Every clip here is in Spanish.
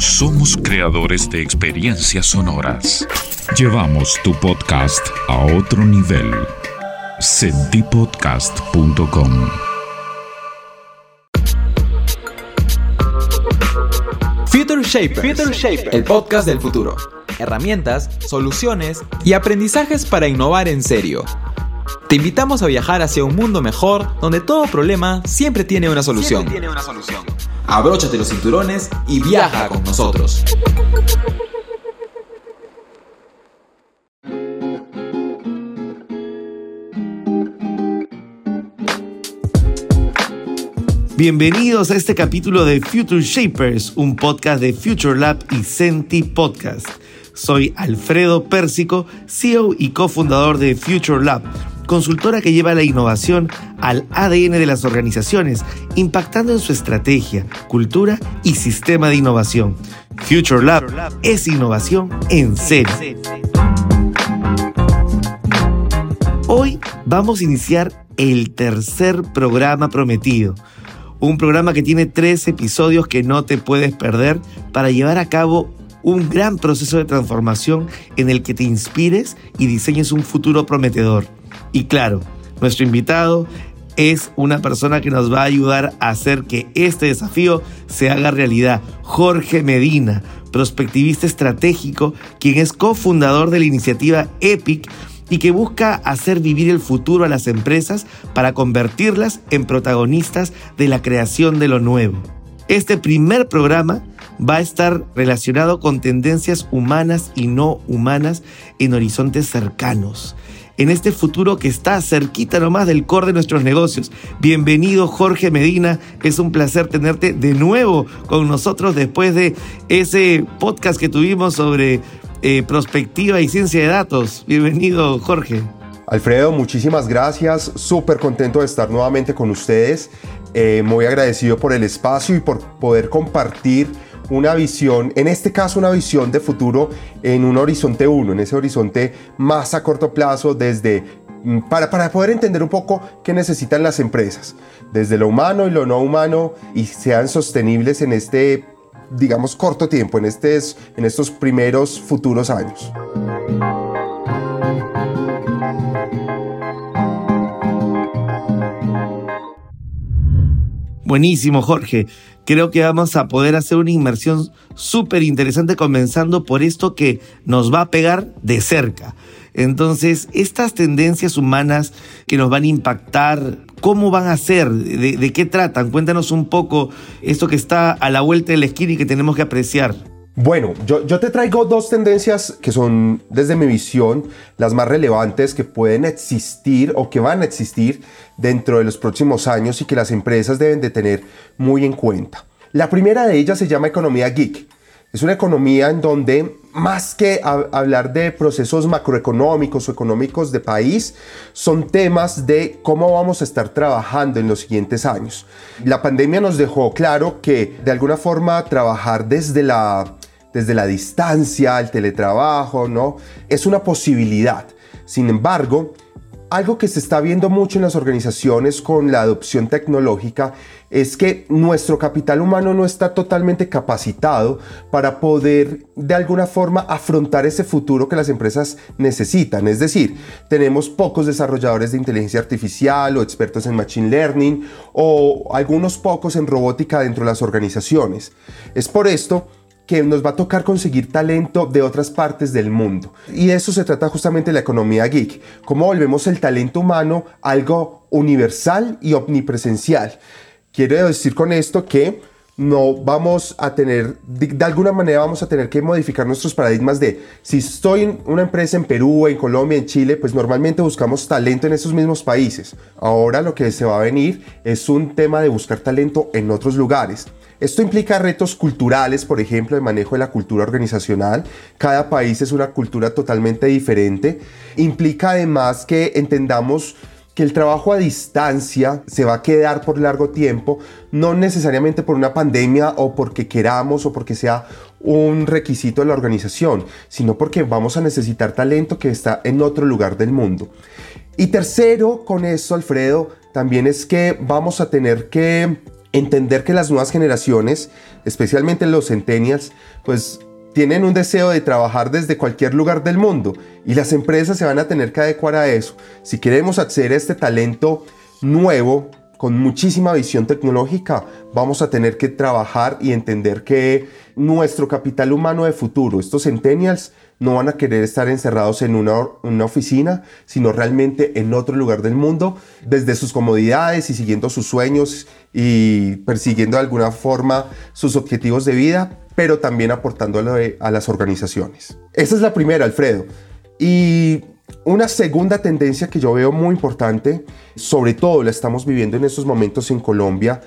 Somos creadores de experiencias sonoras. Llevamos tu podcast a otro nivel. Sentipodcast.com Future Shapers, el podcast del futuro. Herramientas, soluciones y aprendizajes para innovar en serio. Te invitamos a viajar hacia un mundo mejor donde todo problema siempre tiene una solución. Tiene una solución. Abróchate los cinturones y viaja con nosotros. Bienvenidos a este capítulo de Future Shapers, un podcast de Future Lab y Senti Podcast. Soy Alfredo Pérsico, CEO y cofundador de Future Lab, consultora que lleva la innovación al ADN de las organizaciones, impactando en su estrategia, cultura y sistema de innovación. Future Lab es innovación en serio. Hoy vamos a iniciar el tercer programa prometido. Un programa que tiene tres episodios que no te puedes perder para llevar a cabo un gran proceso de transformación en el que te inspires y diseñes un futuro prometedor. Y claro, nuestro invitado es una persona que nos va a ayudar a hacer que este desafío se haga realidad. Jorge Medina, prospectivista estratégico, quien es cofundador de la iniciativa EPIC y que busca hacer vivir el futuro a las empresas para convertirlas en protagonistas de la creación de lo nuevo. Este primer programa va a estar relacionado con tendencias humanas y no humanas en horizontes cercanos. En este futuro que está cerquita nomás del core de nuestros negocios. Bienvenido Jorge Medina, es un placer tenerte de nuevo con nosotros después de ese podcast que tuvimos sobre eh, prospectiva y ciencia de datos. Bienvenido Jorge. Alfredo, muchísimas gracias. Súper contento de estar nuevamente con ustedes. Eh, muy agradecido por el espacio y por poder compartir una visión, en este caso una visión de futuro en un horizonte 1, en ese horizonte más a corto plazo desde mm, para, para, poder entender un poco qué necesitan las empresas, desde lo humano y lo no humano, y sean sostenibles en este, digamos, corto tiempo, en, en estos primeros futuros años. Buenísimo, Jorge. Creo que vamos a poder hacer una inmersión súper interesante comenzando por esto que nos va a pegar de cerca. Entonces, estas tendencias humanas que nos van a impactar, ¿cómo van a ser? ¿De, qué tratan? Cuéntanos un poco esto que está a la vuelta de la esquina y que tenemos que apreciar. Bueno, yo, te traigo dos tendencias que son, desde mi visión, las más relevantes que pueden existir o que van a existir dentro de los próximos años y que las empresas deben de tener muy en cuenta. La primera de ellas se llama economía geek. Es una economía en donde, más que hablar de procesos macroeconómicos o económicos de país, son temas de cómo vamos a estar trabajando en los siguientes años. La pandemia nos dejó claro que de alguna forma trabajar desde la desde la distancia, el teletrabajo, ¿no? Es una posibilidad. Sin embargo, algo que se está viendo mucho en las organizaciones con la adopción tecnológica es que nuestro capital humano no está totalmente capacitado para poder de alguna forma afrontar ese futuro que las empresas necesitan. Es decir, tenemos pocos desarrolladores de inteligencia artificial o expertos en machine learning o algunos pocos en robótica dentro de las organizaciones. Es por esto que nos va a tocar conseguir talento de otras partes del mundo. Y de eso se trata justamente la economía geek, cómo volvemos el talento humano algo universal y omnipresencial. Quiero decir con esto que no vamos a tener, de, alguna manera vamos a tener que modificar nuestros paradigmas de si estoy en una empresa en Perú, en Colombia, en Chile, pues normalmente buscamos talento en esos mismos países. Ahora lo que se va a venir es un tema de buscar talento en otros lugares. Esto implica retos culturales, por ejemplo, de manejo de la cultura organizacional. Cada país es una cultura totalmente diferente. Implica además que entendamos que el trabajo a distancia se va a quedar por largo tiempo, no necesariamente por una pandemia o porque queramos o porque sea un requisito de la organización, sino porque vamos a necesitar talento que está en otro lugar del mundo. Y tercero, con eso, Alfredo, también es que vamos a tener que entender que las nuevas generaciones especialmente los centennials, pues tienen un deseo de trabajar desde cualquier lugar del mundo y las empresas se van a tener que adecuar a eso. Si queremos acceder a este talento nuevo, con muchísima visión tecnológica, vamos a tener que trabajar y entender que nuestro capital humano de futuro, estos centennials, no van a querer estar encerrados en una, oficina, sino realmente en otro lugar del mundo, desde sus comodidades y siguiendo sus sueños y persiguiendo de alguna forma sus objetivos de vida, pero también aportando a las organizaciones. Esa es la primera, Alfredo. Y una segunda tendencia que yo veo muy importante, sobre todo la estamos viviendo en estos momentos en Colombia,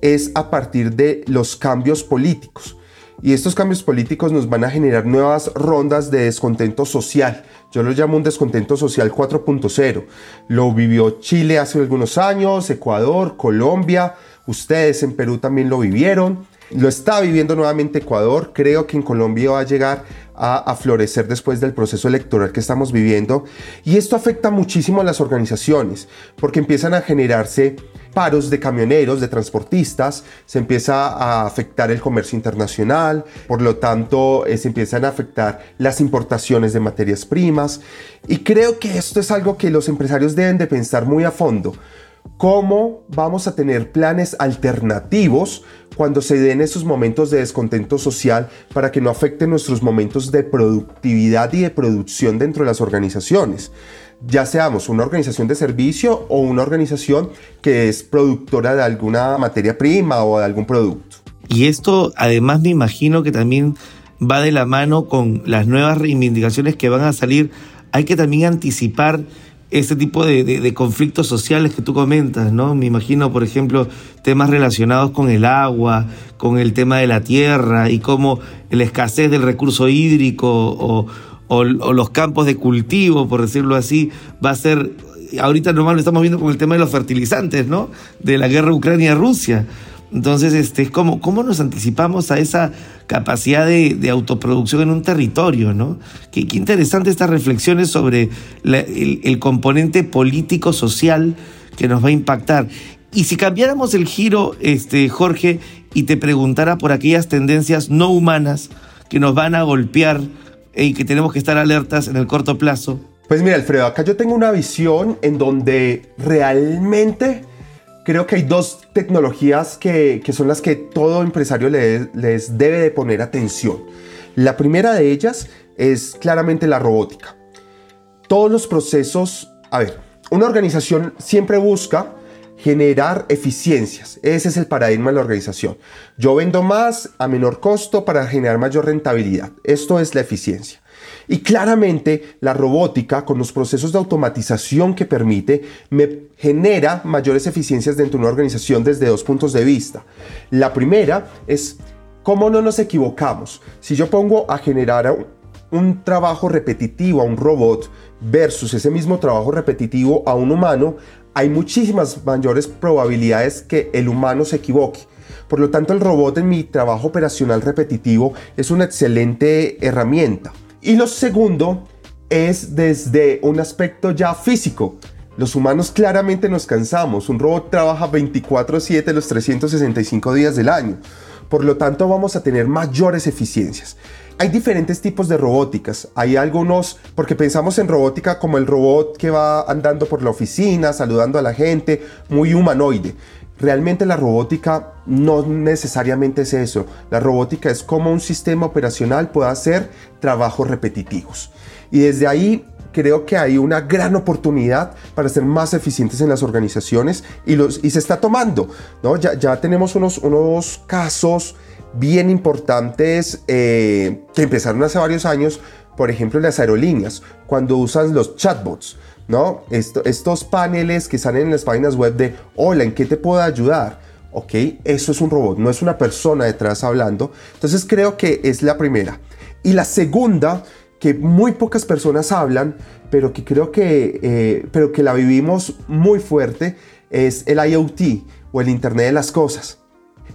es a partir de los cambios políticos. Y estos cambios políticos nos van a generar nuevas rondas de descontento social. Yo lo llamo un descontento social 4.0. Lo vivió Chile hace algunos años, Ecuador, Colombia, ustedes en Perú también lo vivieron. Lo está viviendo nuevamente Ecuador. Creo que en Colombia va a llegar a, florecer después del proceso electoral que estamos viviendo. Y esto afecta muchísimo a las organizaciones porque empiezan a generarse paros de camioneros, de transportistas, se empieza a afectar el comercio internacional, por lo tanto eh, se empiezan a afectar las importaciones de materias primas y creo que esto es algo que los empresarios deben de pensar muy a fondo cómo vamos a tener planes alternativos cuando se den esos momentos de descontento social para que no afecten nuestros momentos de productividad y de producción dentro de las organizaciones. Ya seamos una organización de servicio o una organización que es productora de alguna materia prima o de algún producto. Y esto además me imagino que también va de la mano con las nuevas reivindicaciones que van a salir. Hay que también anticipar ese tipo de, conflictos sociales que tú comentas, ¿no? Me imagino, por ejemplo, temas relacionados con el agua, con el tema de la tierra y cómo la escasez del recurso hídrico o, los campos de cultivo, por decirlo así, va a ser, ahorita normal lo estamos viendo con el tema de los fertilizantes, ¿no? De la guerra Ucrania-Rusia. Entonces, este, ¿cómo, ¿cómo nos anticipamos a esa capacidad de, autoproducción en un territorio? ¿no? Qué, interesante estas reflexiones sobre el, componente político-social que nos va a impactar. Y si cambiáramos el giro, este, Jorge, y te preguntara por aquellas tendencias no humanas que nos van a golpear y que tenemos que estar alertas en el corto plazo. Pues mira, Alfredo, acá yo tengo una visión en donde realmente creo que hay dos tecnologías que, son las que todo empresario les debe de poner atención. La primera de ellas es claramente la robótica. Todos los procesos, a ver, una organización siempre busca generar eficiencias. Ese es el paradigma de la organización. Yo vendo más a menor costo para generar mayor rentabilidad. Esto es la eficiencia. Y claramente la robótica, con los procesos de automatización que permite, me genera mayores eficiencias dentro de una organización desde dos puntos de vista. La primera es cómo no nos equivocamos. Si yo pongo a generar un trabajo repetitivo a un robot versus ese mismo trabajo repetitivo a un humano, hay muchísimas mayores probabilidades que el humano se equivoque. Por lo tanto, el robot en mi trabajo operacional repetitivo es una excelente herramienta. Y lo segundo es desde un aspecto ya físico. Los humanos claramente nos cansamos. Un robot trabaja 24/7 los 365 días del año. Por lo tanto, vamos a tener mayores eficiencias. Hay diferentes tipos de robóticas. Hay algunos, porque pensamos en robótica como el robot que va andando por la oficina, saludando a la gente, muy humanoide. Realmente la robótica no necesariamente es eso. La robótica es como un sistema operacional puede hacer trabajos repetitivos. Y desde ahí creo que hay una gran oportunidad para ser más eficientes en las organizaciones y, los, y se está tomando. ¿no? Ya, ya tenemos unos, unos casos bien importantes eh, que empezaron hace varios años, por ejemplo las aerolíneas, cuando usan los chatbots. ¿no? estos paneles que salen en las páginas web de, hola, ¿en qué te puedo ayudar? Ok, eso es un robot, no es una persona detrás hablando. Entonces creo que es la primera. Y la segunda, que muy pocas personas hablan, pero que creo que, eh, pero que la vivimos muy fuerte, es el IoT o el Internet de las Cosas.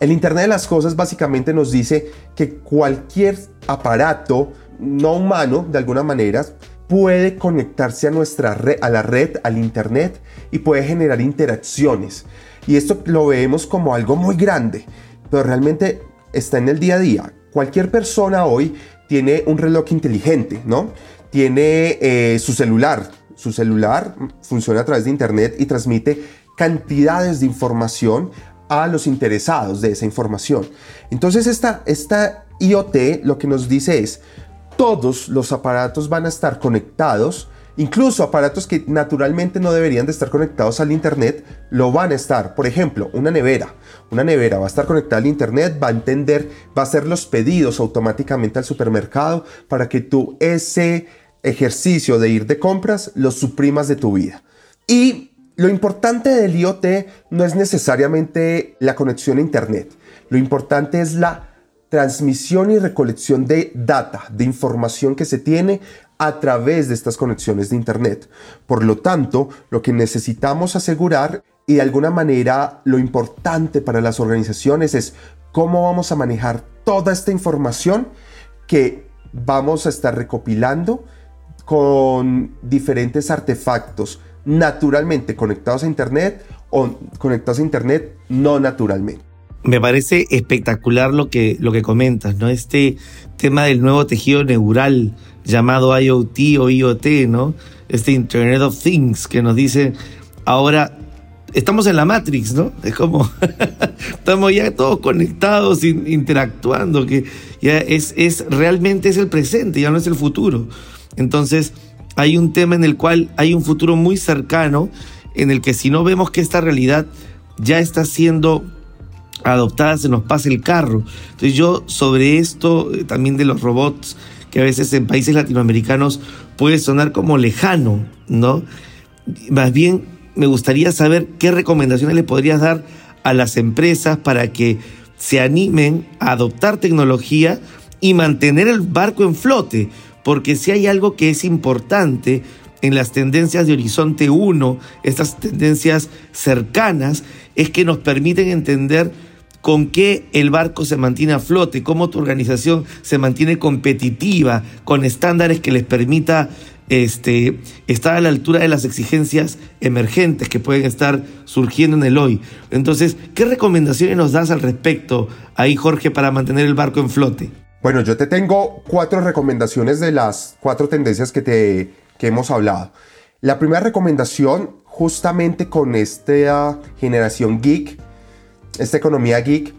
El Internet de las Cosas básicamente nos dice que cualquier aparato no humano, de alguna manera, puede conectarse a nuestra red, a la red, al internet y puede generar interacciones. Y esto lo vemos como algo muy grande, pero realmente está en el día a día. Cualquier persona hoy tiene un reloj inteligente, ¿no? Tiene eh, su celular. Su celular funciona a través de Internet y transmite cantidades de información a los interesados de esa información. Entonces esta, esta IoT lo que nos dice es, todos los aparatos van a estar conectados, incluso aparatos que naturalmente no deberían de estar conectados al Internet, lo van a estar. Por ejemplo, una nevera. Una nevera va a estar conectada al Internet, va a entender, va a hacer los pedidos automáticamente al supermercado para que tú ese ejercicio de ir de compras lo suprimas de tu vida. Y lo importante del IoT no es necesariamente la conexión a Internet. Lo importante es la transmisión y recolección de data, de información que se tiene a través de estas conexiones de Internet. Por lo tanto, lo que necesitamos asegurar y de alguna manera lo importante para las organizaciones es cómo vamos a manejar toda esta información que vamos a estar recopilando con diferentes artefactos naturalmente conectados a Internet o conectados a Internet no naturalmente. Me parece espectacular lo que, lo que comentas, ¿no? Este tema del nuevo tejido neural llamado IoT o IoT, ¿no? Este Internet of Things que nos dice ahora estamos en la Matrix, ¿no? Es como estamos ya todos conectados, interactuando, que ya es, es realmente es el presente, ya no es el futuro. Entonces, hay un tema en el cual hay un futuro muy cercano en el que si no vemos que esta realidad ya está siendo adoptada, se nos pasa el carro. Entonces yo sobre esto eh, también de los robots, que a veces en países latinoamericanos puede sonar como lejano, ¿no? Más bien me gustaría saber qué recomendaciones le podrías dar a las empresas para que se animen a adoptar tecnología y mantener el barco en flote, porque si hay algo que es importante en las tendencias de Horizonte 1, estas tendencias cercanas, es que nos permiten entender con qué el barco se mantiene a flote, cómo tu organización se mantiene competitiva, con estándares que les permita este, estar a la altura de las exigencias emergentes que pueden estar surgiendo en el hoy. Entonces, ¿qué recomendaciones nos das al respecto ahí, Jorge, para mantener el barco en flote? Bueno, yo te tengo cuatro recomendaciones de las cuatro tendencias que, te, que hemos hablado. La primera recomendación, justamente con esta generación geek, esta economía geek,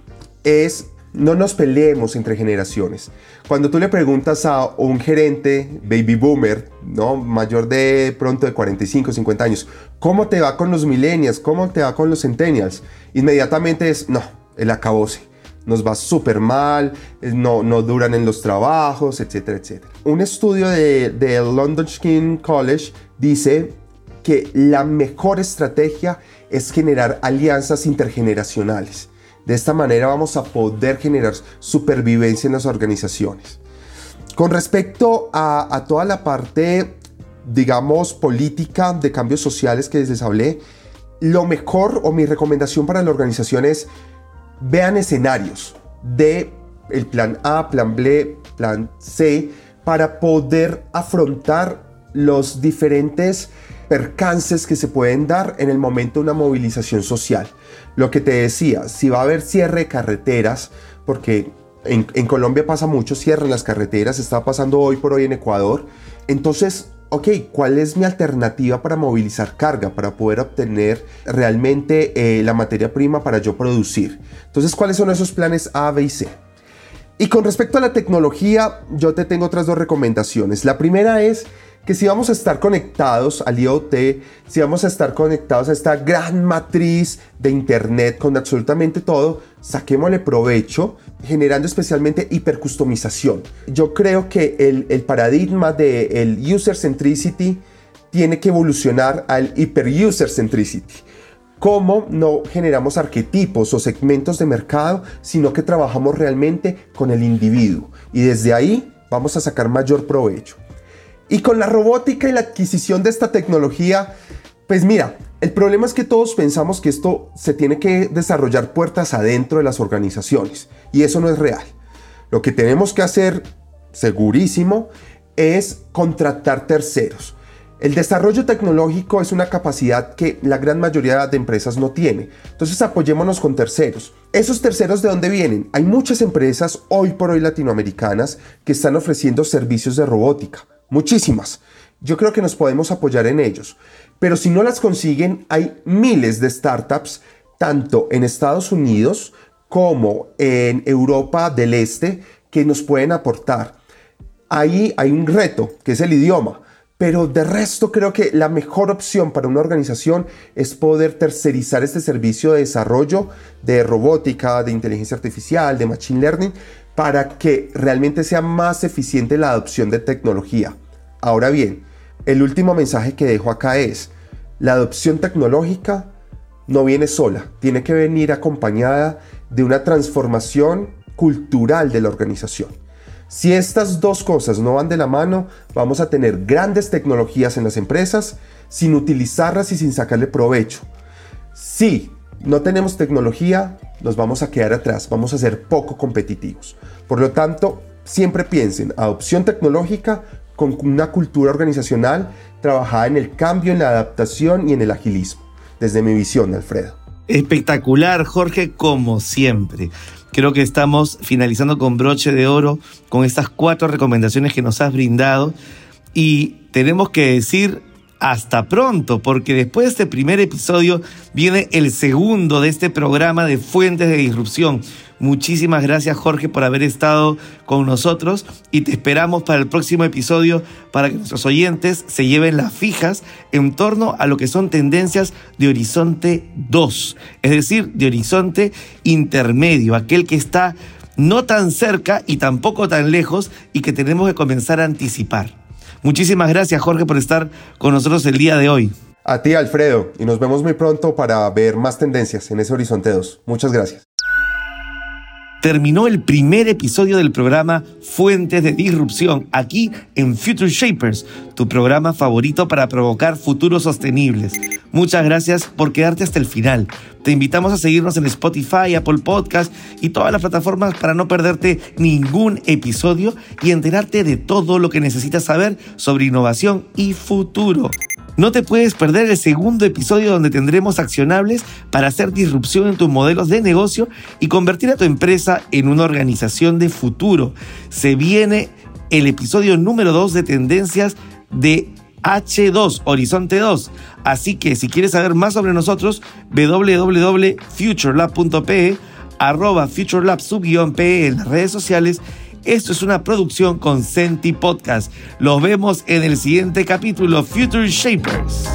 es no nos peleemos entre generaciones. Cuando tú le preguntas a un gerente baby boomer, ¿no? mayor de pronto de 45, 50 años, ¿cómo te va con los millennials? ¿Cómo te va con los centennials? Inmediatamente es, no, el acabose nos va súper mal, eh, no, no duran en los trabajos, etcétera, etcétera. Un estudio de, de London Skin College dice que la mejor estrategia es generar alianzas intergeneracionales. De esta manera vamos a poder generar supervivencia en las organizaciones. Con respecto a, a toda la parte, digamos, política de cambios sociales que les hablé, lo mejor o mi recomendación para la organización es vean escenarios de el plan A, plan B, plan C, para poder afrontar los diferentes percances que se pueden dar en el momento de una movilización social. Lo que te decía, si va a haber cierre de carreteras, porque en, en Colombia pasa mucho, cierre las carreteras, está pasando hoy por hoy en Ecuador, entonces ok, ¿cuál es mi alternativa para movilizar carga, para poder obtener realmente eh, la materia prima para yo producir? Entonces, ¿cuáles son esos planes A, B y C? Y con respecto a la tecnología, yo te tengo otras dos recomendaciones. La primera es que si vamos a estar conectados al IoT, si vamos a estar conectados a esta gran matriz de Internet con absolutamente todo, saquémosle provecho, generando especialmente hipercustomización. Yo creo que el, el paradigma del el user centricity tiene que evolucionar al hyper user centricity. ¿Cómo no generamos arquetipos o segmentos de mercado, sino que trabajamos realmente con el individuo? Y desde ahí vamos a sacar mayor provecho. Y con la robótica y la adquisición de esta tecnología, pues mira, el problema es que todos pensamos que esto se tiene que desarrollar puertas adentro de las organizaciones y eso no es real. Lo que tenemos que hacer, segurísimo, es contratar terceros. El desarrollo tecnológico es una capacidad que la gran mayoría de empresas no tiene. Entonces apoyémonos con terceros. ¿Esos terceros de dónde vienen? Hay muchas empresas hoy por hoy latinoamericanas que están ofreciendo servicios de robótica. Muchísimas. Yo creo que nos podemos apoyar en ellos. Pero si no las consiguen, hay miles de startups, tanto en Estados Unidos como en Europa del Este, que nos pueden aportar. Ahí hay un reto, que es el idioma. Pero de resto creo que la mejor opción para una organización es poder tercerizar este servicio de desarrollo de robótica, de inteligencia artificial, de machine learning, para que realmente sea más eficiente la adopción de tecnología. Ahora bien, el último mensaje que dejo acá es, la adopción tecnológica no viene sola, tiene que venir acompañada de una transformación cultural de la organización. Si estas dos cosas no van de la mano, vamos a tener grandes tecnologías en las empresas sin utilizarlas y sin sacarle provecho. Si no tenemos tecnología, nos vamos a quedar atrás, vamos a ser poco competitivos. Por lo tanto, siempre piensen adopción tecnológica con una cultura organizacional trabajada en el cambio, en la adaptación y en el agilismo. Desde mi visión, Alfredo. Espectacular, Jorge, como siempre. Creo que estamos finalizando con broche de oro con estas cuatro recomendaciones que nos has brindado y tenemos que decir hasta pronto, porque después de este primer episodio viene el segundo de este programa de Fuentes de Disrupción. Muchísimas gracias Jorge por haber estado con nosotros y te esperamos para el próximo episodio para que nuestros oyentes se lleven las fijas en torno a lo que son tendencias de horizonte 2, es decir, de horizonte intermedio, aquel que está no tan cerca y tampoco tan lejos y que tenemos que comenzar a anticipar. Muchísimas gracias Jorge por estar con nosotros el día de hoy. A ti Alfredo y nos vemos muy pronto para ver más tendencias en ese Horizonte 2. Muchas gracias. Terminó el primer episodio del programa Fuentes de Disrupción aquí en Future Shapers, tu programa favorito para provocar futuros sostenibles. Muchas gracias por quedarte hasta el final. Te invitamos a seguirnos en Spotify, Apple Podcast y todas las plataformas para no perderte ningún episodio y enterarte de todo lo que necesitas saber sobre innovación y futuro. No te puedes perder el segundo episodio donde tendremos accionables para hacer disrupción en tus modelos de negocio y convertir a tu empresa en una organización de futuro. Se viene el episodio número 2 de tendencias de H2, Horizonte 2. Así que si quieres saber más sobre nosotros, www.futurelab.pe, arroba futurelab pe en las redes sociales esto es una producción con Senti Podcast. Los vemos en el siguiente capítulo, Future Shapers.